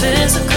physical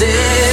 troubles